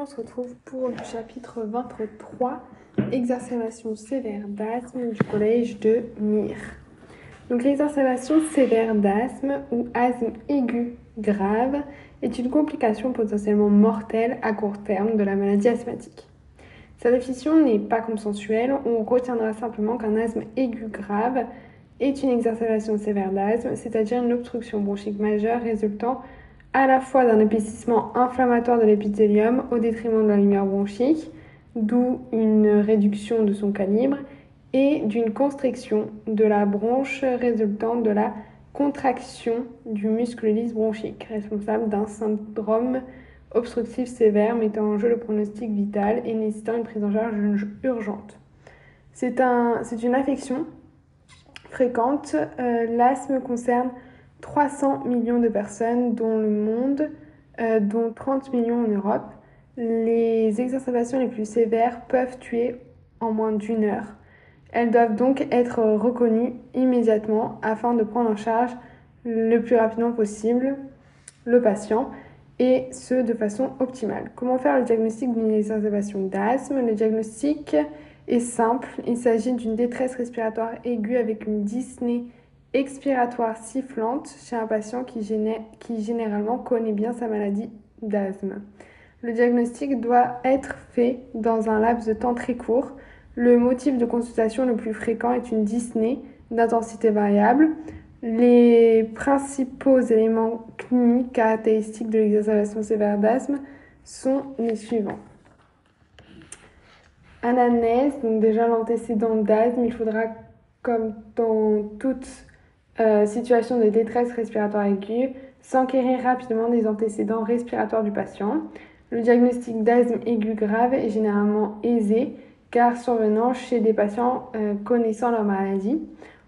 on se retrouve pour le chapitre 23, exacerbation sévère d'asthme du collège de Mire. Donc l'exacerbation sévère d'asthme ou asthme aigu grave est une complication potentiellement mortelle à court terme de la maladie asthmatique. Sa définition n'est pas consensuelle, on retiendra simplement qu'un asthme aigu grave est une exacerbation sévère d'asthme, c'est-à-dire une obstruction bronchique majeure résultant à la fois d'un épaississement inflammatoire de l'épithélium au détriment de la lumière bronchique, d'où une réduction de son calibre, et d'une constriction de la bronche résultant de la contraction du muscle lisse bronchique, responsable d'un syndrome obstructif sévère mettant en jeu le pronostic vital et nécessitant une prise en charge urgente. C'est un, une affection fréquente. Euh, l'asthme concerne 300 millions de personnes dans le monde, euh, dont 30 millions en Europe. Les exacerbations les plus sévères peuvent tuer en moins d'une heure. Elles doivent donc être reconnues immédiatement afin de prendre en charge le plus rapidement possible le patient et ce de façon optimale. Comment faire le diagnostic d'une exacerbation d'asthme? Le diagnostic est simple. Il s'agit d'une détresse respiratoire aiguë avec une dyspnée expiratoire sifflante chez un patient qui, qui généralement connaît bien sa maladie d'asthme. Le diagnostic doit être fait dans un laps de temps très court. Le motif de consultation le plus fréquent est une dyspnée d'intensité variable. Les principaux éléments cliniques caractéristiques de l'exacerbation sévère d'asthme sont les suivants. Anamnèse, donc déjà l'antécédent d'asthme, il faudra, comme dans toute euh, situation de détresse respiratoire aiguë, s'enquérir rapidement des antécédents respiratoires du patient. Le diagnostic d'asthme aigu grave est généralement aisé car survenant chez des patients euh, connaissant leur maladie.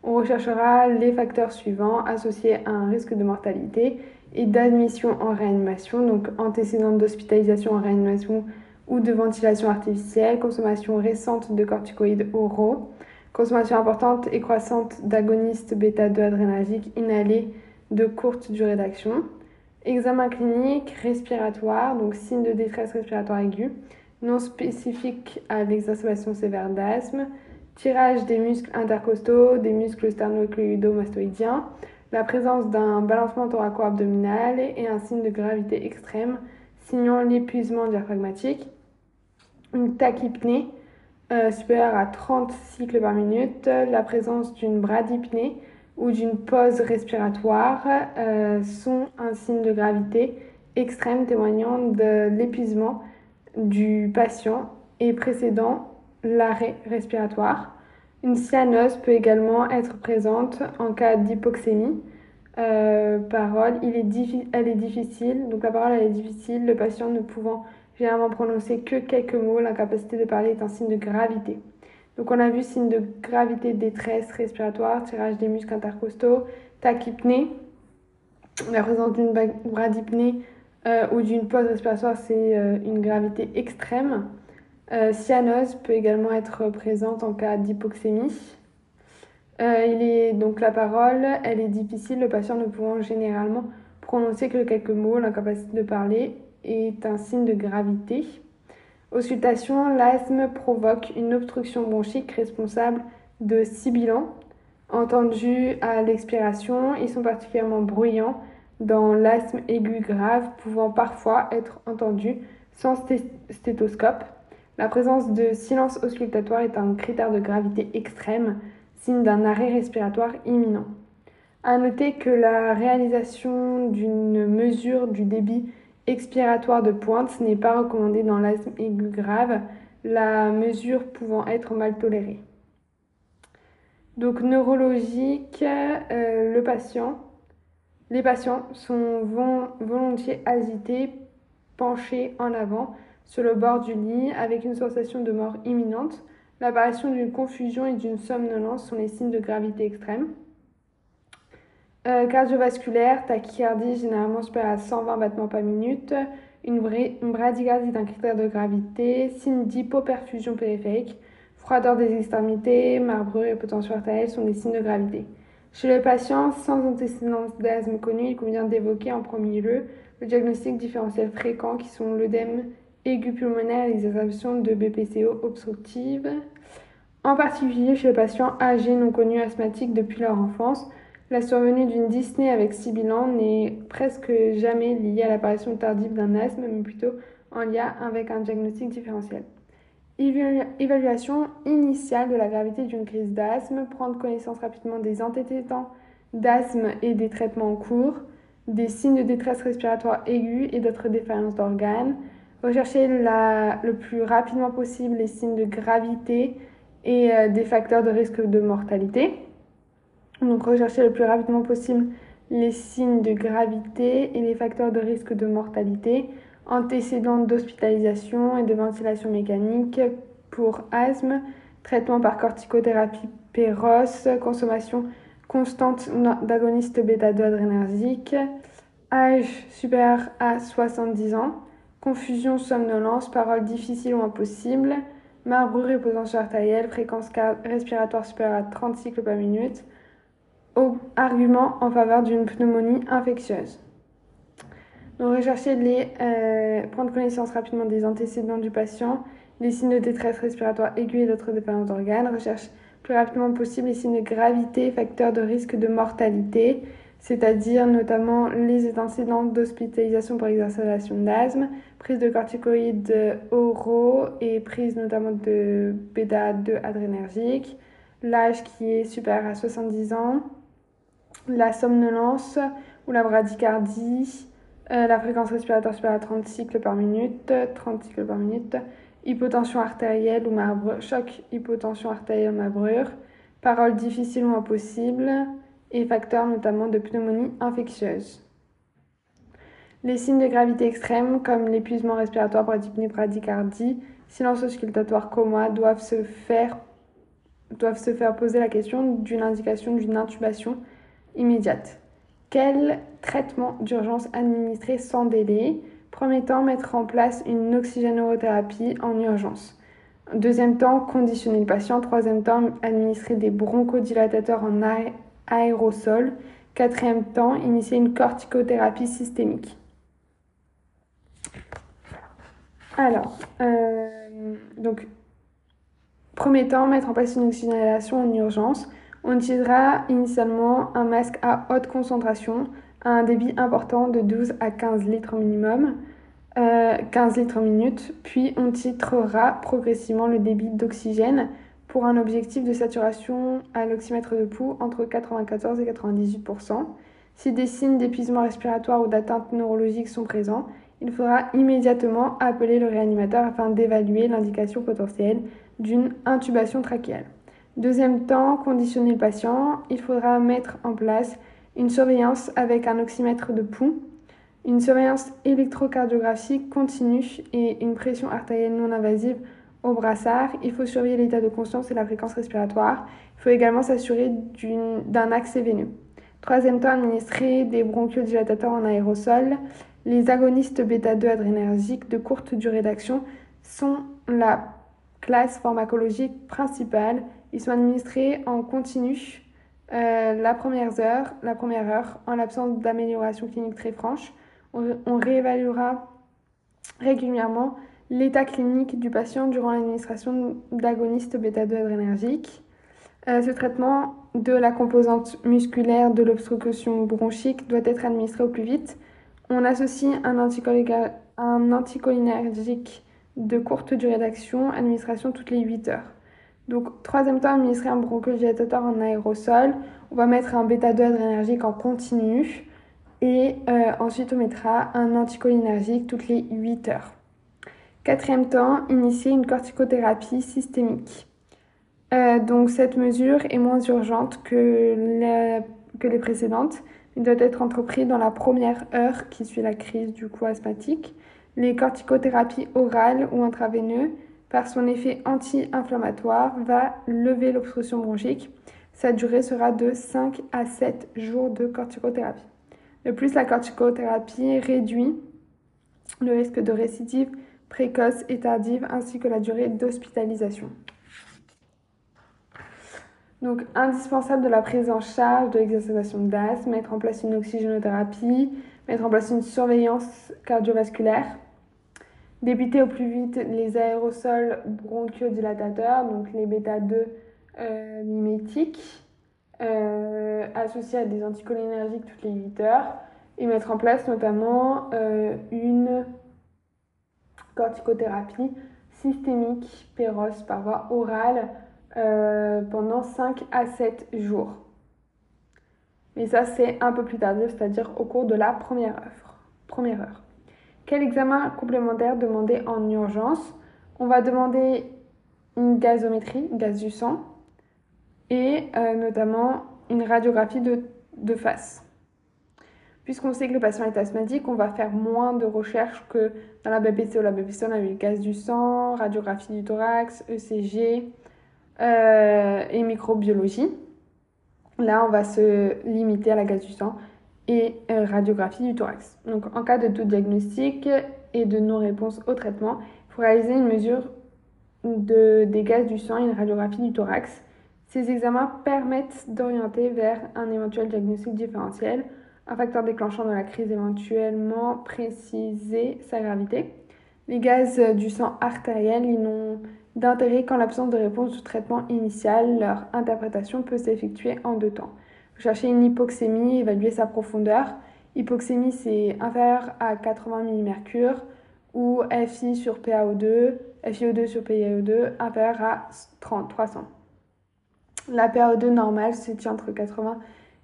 On recherchera les facteurs suivants associés à un risque de mortalité et d'admission en réanimation, donc antécédents d'hospitalisation en réanimation ou de ventilation artificielle, consommation récente de corticoïdes oraux, Consommation importante et croissante d'agonistes bêta-2 adrénergiques inhalés de courte durée d'action. Examen clinique respiratoire, donc signe de détresse respiratoire aiguë, non spécifique à l'exacerbation sévère d'asthme. Tirage des muscles intercostaux, des muscles sternocleido-mastoïdiens. La présence d'un balancement thoraco-abdominal et un signe de gravité extrême, signant l'épuisement diaphragmatique. Une tachypnée euh, supérieure à 30 cycles par minute, la présence d'une bradypnée ou d'une pause respiratoire euh, sont un signe de gravité extrême témoignant de l'épuisement du patient et précédant l'arrêt respiratoire. Une cyanose peut également être présente en cas d'hypoxémie. Euh, parole, il est elle est difficile, donc la parole elle est difficile, le patient ne pouvant généralement prononcer que quelques mots, l'incapacité de parler est un signe de gravité. Donc on a vu signe de gravité, détresse respiratoire, tirage des muscles intercostaux, tachypnée, la présence d'une bradypnée euh, ou d'une pause respiratoire, c'est euh, une gravité extrême. Euh, cyanose peut également être présente en cas d'hypoxémie. il est donc la parole, elle est difficile, le patient ne pouvant généralement prononcer que quelques mots, l'incapacité de parler est un signe de gravité. Auscultation, l'asthme provoque une obstruction bronchique responsable de sibilants entendus à l'expiration. Ils sont particulièrement bruyants dans l'asthme aigu grave, pouvant parfois être entendus sans stéthoscope. La présence de silence auscultatoire est un critère de gravité extrême, signe d'un arrêt respiratoire imminent. À noter que la réalisation d'une mesure du débit expiratoire de pointe n'est pas recommandé dans l'asthme aigu grave, la mesure pouvant être mal tolérée. Donc neurologique, euh, les patients sont volontiers agités, penchés en avant sur le bord du lit avec une sensation de mort imminente. L'apparition d'une confusion et d'une somnolence sont les signes de gravité extrême. Euh, cardiovasculaire, tachycardie généralement supérieure à 120 battements par minute, une, bradycardie d'un critère de gravité, signe d'hypoperfusion périphérique, froideur des extrémités, marbrure et potentiel artérielle sont des signes de gravité. Chez les patients sans antécédents d'asthme connu, il convient d'évoquer en premier lieu le diagnostic différentiel fréquent qui sont l'œdème aiguë pulmonaire et l'exacerbation de BPCO obstructive, en particulier chez les patients âgés non connus asthmatiques depuis leur enfance. La survenue d'une dyspnée avec sibilant n'est presque jamais liée à l'apparition tardive d'un asthme, mais plutôt en lien avec un diagnostic différentiel. Évaluation initiale de la gravité d'une crise d'asthme, prendre connaissance rapidement des antécédents d'asthme et des traitements en cours, des signes de détresse respiratoire aiguë et d'autres défaillances d'organes, rechercher le plus rapidement possible les signes de gravité et euh, des facteurs de risque de mortalité. Donc rechercher le plus rapidement possible les signes de gravité et les facteurs de risque de mortalité, antécédents d'hospitalisation et de ventilation mécanique pour asthme, traitement par corticothérapie péros, consommation constante d'agonistes bêta-2 adrénergiques, âge supérieur à 70 ans, confusion, somnolence, paroles difficiles ou impossibles, marbrure et potentiel artérielle, fréquence respiratoire supérieure à 30 cycles par minute, argument en faveur d'une pneumonie infectieuse. Donc rechercher les, euh, prendre connaissance rapidement des antécédents du patient, les signes de détresse respiratoire aiguë et d'autres dépendances d'organes, recherche plus rapidement possible les signes de gravité, facteurs de risque de mortalité, c'est-à-dire notamment les antécédents d'hospitalisation pour exacerbation d'asthme, prise de corticoïdes oraux et prise notamment de bêta-2 adrénergique, l'âge qui est supérieur à 70 ans, la somnolence ou la bradycardie, euh, la fréquence respiratoire supérieure à 30 cycles par minute, 30 cycles par minute, hypotension artérielle ou marbrure, choc hypotension artérielle marbrure, paroles difficiles ou impossibles et facteurs notamment de pneumonie infectieuse. Les signes de gravité extrême comme l'épuisement respiratoire, bradypnée, bradycardie, silence auscultatoire, coma doivent se faire poser la question d'une indication d'une intubation immédiate. Quel traitement d'urgence administrer sans délai? Premier temps, mettre en place une oxygénothérapie en urgence. Deuxième temps, conditionner le patient. Troisième temps, administrer des bronchodilatateurs en aérosol. Quatrième temps, initier une corticothérapie systémique. Alors, euh, donc, premier temps, mettre en place une oxygénation en urgence. On utilisera initialement un masque à haute concentration à un débit important de 12 à 15 litres minimum, 15 euh, litres minute, puis on titrera progressivement le débit d'oxygène pour un objectif de saturation à l'oxymètre de pouls entre 94 et 98% Si des signes d'épuisement respiratoire ou d'atteinte neurologique sont présents, il faudra immédiatement appeler le réanimateur afin d'évaluer l'indication potentielle d'une intubation trachéale. Deuxième temps, conditionner le patient. Il faudra mettre en place une surveillance avec un oxymètre de pouls, une surveillance électrocardiographique continue et une pression artérielle non invasive au brassard. Il faut surveiller l'état de conscience et la fréquence respiratoire. Il faut également s'assurer d'un accès veineux. Troisième temps, administrer des bronchiodilatateurs en aérosol. Les agonistes bêta-2 adrénergiques de courte durée d'action sont la classe pharmacologique principale ils sont administrés en continu euh, la, première heure, la première heure, en l'absence d'amélioration clinique très franche. On, réévaluera régulièrement l'état clinique du patient durant l'administration d'agonistes bêta-2 adrénergiques. Euh, ce traitement de la composante musculaire de l'obstruction bronchique doit être administré au plus vite. On associe un, un anticholinergique de courte durée d'action, administration toutes les 8 heures. Donc, troisième temps, administrer un bronchodilatateur en aérosol. On va mettre un bêta-2 adrénergique en continu. Et euh, ensuite, on mettra un anticholinergique toutes les 8 heures. Quatrième temps, initier une corticothérapie systémique. Euh, donc, cette mesure est moins urgente que, que les précédentes. Il doit être entrepris dans la première heure qui suit la crise du coup asthmatique. Les corticothérapies orales ou intraveineuses par son effet anti-inflammatoire, va lever l'obstruction bronchique. Sa durée sera de 5 à 7 jours de corticothérapie. De plus, la corticothérapie réduit le risque de récidive précoce et tardive ainsi que la durée d'hospitalisation. Donc, indispensable de la prise en charge de l'exacerbation d'asthme, mettre en place une oxygénothérapie, mettre en place une surveillance cardiovasculaire, D'éviter au plus vite les aérosols bronchiodilatateurs, donc les bêta-2 euh, mimétiques, euh, associés à des anticholinergiques toutes les 8 heures, et mettre en place notamment euh, une corticothérapie systémique péros par voie orale pendant 5 à 7 jours. Mais ça, c'est un peu plus tardif, c'est-à-dire au cours de la. Première heure. Quel examen complémentaire demander en urgence? On va demander une gazométrie, gaz du sang, et euh, notamment une radiographie de, de face. Puisqu'on sait que le patient est asthmatique, on va faire moins de recherches que dans la BPC ou la BPC, on a eu gaz du sang, radiographie du thorax, ECG euh, et microbiologie. Là, on va se limiter à la gaz du sang et euh, radiographie du thorax. Donc, en cas de doute diagnostic et de non-réponse au traitement, il faut réaliser une mesure de, des gaz du sang et une radiographie du thorax. Ces examens permettent d'orienter vers un éventuel diagnostic différentiel, un facteur déclenchant de la crise éventuellement préciser sa gravité. Les gaz du sang artériel, ils n'ont d'intérêt qu'en l'absence de réponse du traitement initial. Leur interprétation peut s'effectuer en deux temps. Chercher une hypoxémie, évaluer sa profondeur. Hypoxémie, c'est inférieur à 80 mmHg ou FI sur PaO2, FiO2 sur PaO2 inférieur à 30, 300. La PaO2 normale se situe entre 80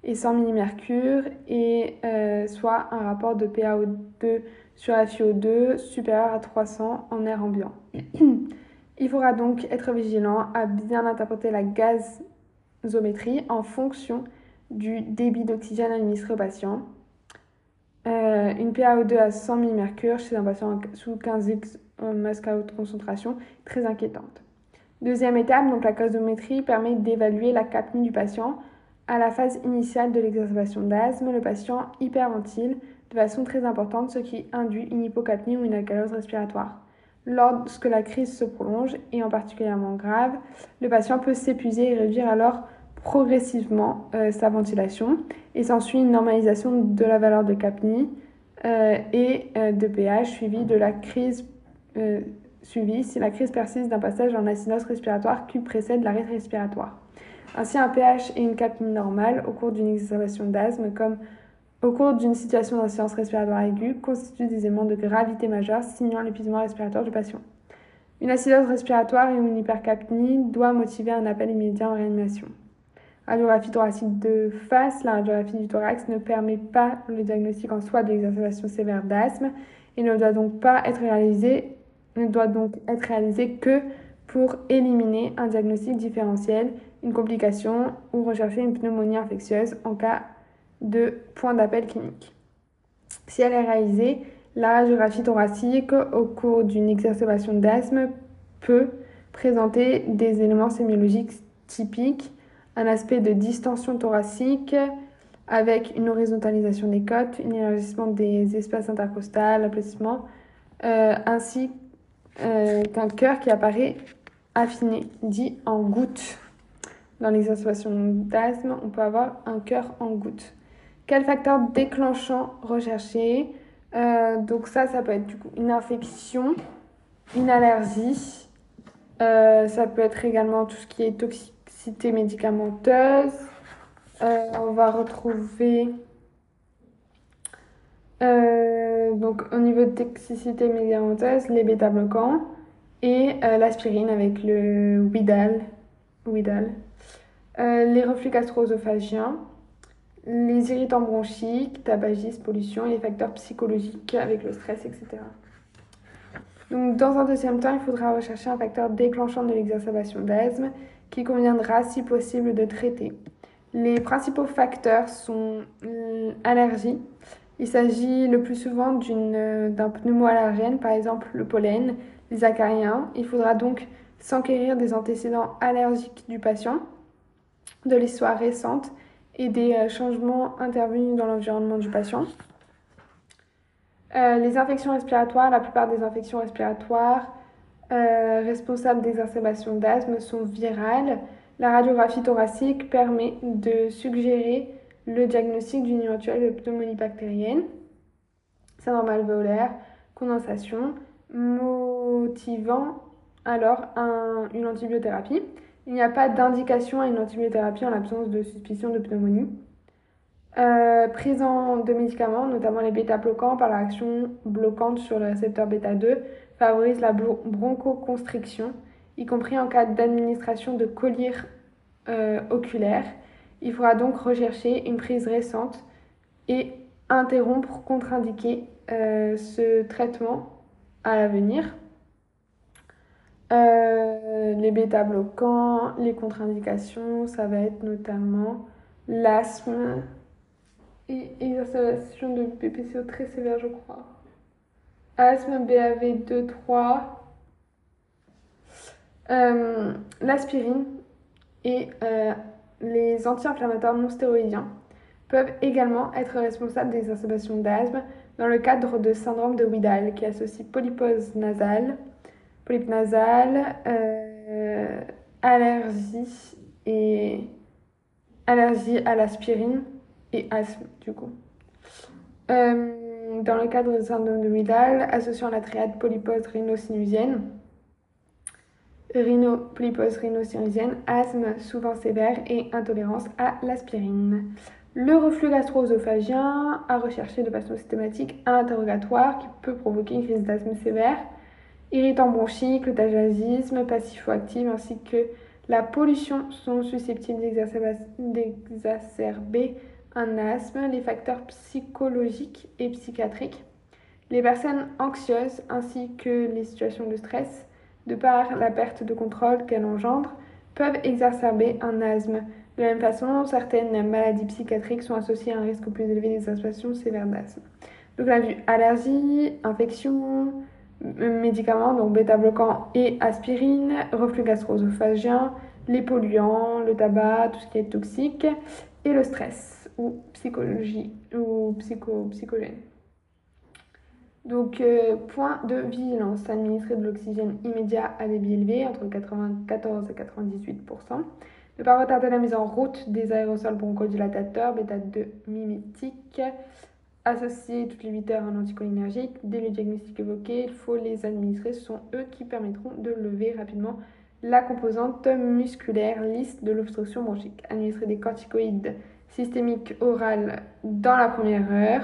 et 100 mmHg et euh, soit un rapport de PaO2 sur FiO2 supérieur à 300 en air ambiant. Il faudra donc être vigilant à bien interpréter la gazométrie en fonction du débit d'oxygène administré au patient. Euh, une PaO2 à 100 mmHg chez un patient sous 15 x masque à haute concentration, très inquiétante. Deuxième étape, donc la gazométrie permet d'évaluer la capnie du patient. À la phase initiale de l'exacerbation d'asthme, le patient hyperventile de façon très importante, ce qui induit une hypocapnie ou une alcalose respiratoire. Lorsque la crise se prolonge et en particulièrement grave, le patient peut s'épuiser et réduire alors progressivement euh, sa ventilation et s'ensuit une normalisation de la valeur de capnie euh, et euh, de pH suivie de la crise suivie si la crise persiste d'un passage en acidose respiratoire qui précède l'arrêt respiratoire. Ainsi, un pH et une capnie normale au cours d'une exacerbation d'asthme comme au cours d'une situation d'insuffisance respiratoire aiguë constituent des éléments de gravité majeure signant l'épuisement respiratoire du patient. Une acidose respiratoire et une hypercapnie doit motiver un appel immédiat en réanimation radiographie thoracique de face, la radiographie du thorax ne permet pas le diagnostic en soi de l'exacerbation sévère d'asthme et ne doit donc pas être réalisé, ne doit donc être réalisé que pour éliminer un diagnostic différentiel, une complication ou rechercher une pneumonie infectieuse en cas de point d'appel clinique. Si elle est réalisée, la radiographie thoracique au cours d'une exacerbation d'asthme peut présenter des éléments sémiologiques typiques un aspect de distension thoracique avec une horizontalisation des côtes, un élargissement des espaces intercostales, applaudissements, euh, ainsi euh, qu'un cœur qui apparaît affiné, dit en goutte. Dans l'exacerbation d'asthme, on peut avoir un cœur en goutte. Quel facteur déclenchant recherché? Euh, Donc ça, ça peut être une infection, une allergie, ça peut être également tout ce qui est toxique médicamenteuse. Euh, on va retrouver euh, donc au niveau de toxicité médicamenteuse, les bêta-bloquants et euh, l'aspirine avec le Widal, Widal. les reflux gastro-œsophagiens, les irritants bronchiques, tabagisme, pollution et les facteurs psychologiques avec le stress, etc. Donc, dans un deuxième temps, il faudra rechercher un facteur déclenchant de l'exacerbation d'asthme qui conviendra si possible de traiter. Les principaux facteurs sont l'allergie. Il s'agit le plus souvent d'un pneumoallergène, par exemple le pollen, les acariens. Il faudra donc s'enquérir des antécédents allergiques du patient, de l'histoire récente et des euh, changements intervenus dans l'environnement du patient. Euh, les infections respiratoires, la plupart des infections respiratoires euh, responsables d'exacerbation d'asthme sont virales. La radiographie thoracique permet de suggérer le diagnostic d'une éventuelle pneumonie bactérienne, syndrome alvéolaire, condensation, motivant alors une antibiothérapie. Il n'y a pas d'indication à une antibiothérapie en l'absence de suspicion de pneumonie. Euh, présent de médicaments, notamment les bêta-bloquants, par leur action bloquante sur le récepteur bêta-2, favorise la bronchoconstriction, y compris en cas d'administration de collier euh, oculaire. Il faudra donc rechercher une prise récente et interrompre, contre-indiquer euh, ce traitement à l'avenir. Euh, les bêta-bloquants, les contre-indications, ça va être notamment l'asthme et exacerbation de PPCO très sévère, je crois. Asthme, BAV 2, 3. Euh, l'aspirine et euh, les anti-inflammatoires non stéroïdiens peuvent également être responsables des exacerbations d'asthme dans le cadre de syndrome de Widal qui associe polypose nasale, polype nasale, euh, allergie et allergie à l'aspirine et asthme du coup. Euh, dans le cadre de syndrome de Widal, associant la triade polypose rhinosinusienne, rhino, polypose rhinosinusienne, asthme souvent sévère et intolérance à l'aspirine. Le reflux gastro-œsophagien à rechercher de façon systématique un interrogatoire qui peut provoquer une crise d'asthme sévère, irritant bronchique, le tagisme passifo-actif ainsi que la pollution sont susceptibles d'exacerber un asthme, les facteurs psychologiques et psychiatriques. Les personnes anxieuses ainsi que les situations de stress, de par la perte de contrôle qu'elle engendre, peuvent exacerber un asthme. De la même façon, certaines maladies psychiatriques sont associées à un risque plus élevé d'exacerbation sévère d'asthme. Donc, on a vu allergie, infection, médicaments, donc bêta-bloquants et aspirine, reflux gastro-œsophagien, les polluants, le tabac, tout ce qui est toxique, et le stress ou psychologie ou psycho, psychogène. Donc, euh, point de vigilance, administrer de l'oxygène immédiat à débit élevé, entre 94 et 98% Ne pas retarder la mise en route des aérosols bronchodilatateurs, bêta-2 mimétiques. Associer toutes les 8 heures un anticholinergique. Dès le diagnostic évoqué, il faut les administrer. Ce sont eux qui permettront de lever rapidement la composante musculaire lisse de l'obstruction bronchique. Administrer des corticoïdes systémiques orales dans la première heure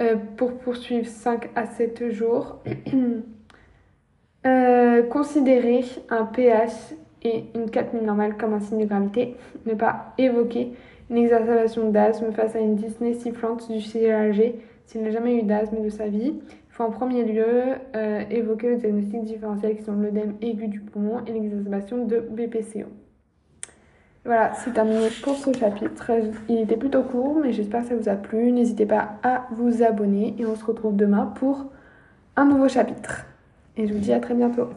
euh, pour poursuivre 5 à 7 jours. euh, considérer un pH et une 4000 normale comme un signe de gravité. Ne pas évoquer une exacerbation d'asthme face à une dyspnée sifflante du CLG s'il n'a jamais eu d'asthme de sa vie en premier lieu euh, évoquer le diagnostic différentiel qui sont l'œdème aigu du poumon et l'exacerbation de BPCO. Voilà, c'est terminé pour ce chapitre. Il était plutôt court, mais j'espère que ça vous a plu. N'hésitez pas à vous abonner et on se retrouve demain pour un nouveau chapitre. Et je vous dis à très bientôt.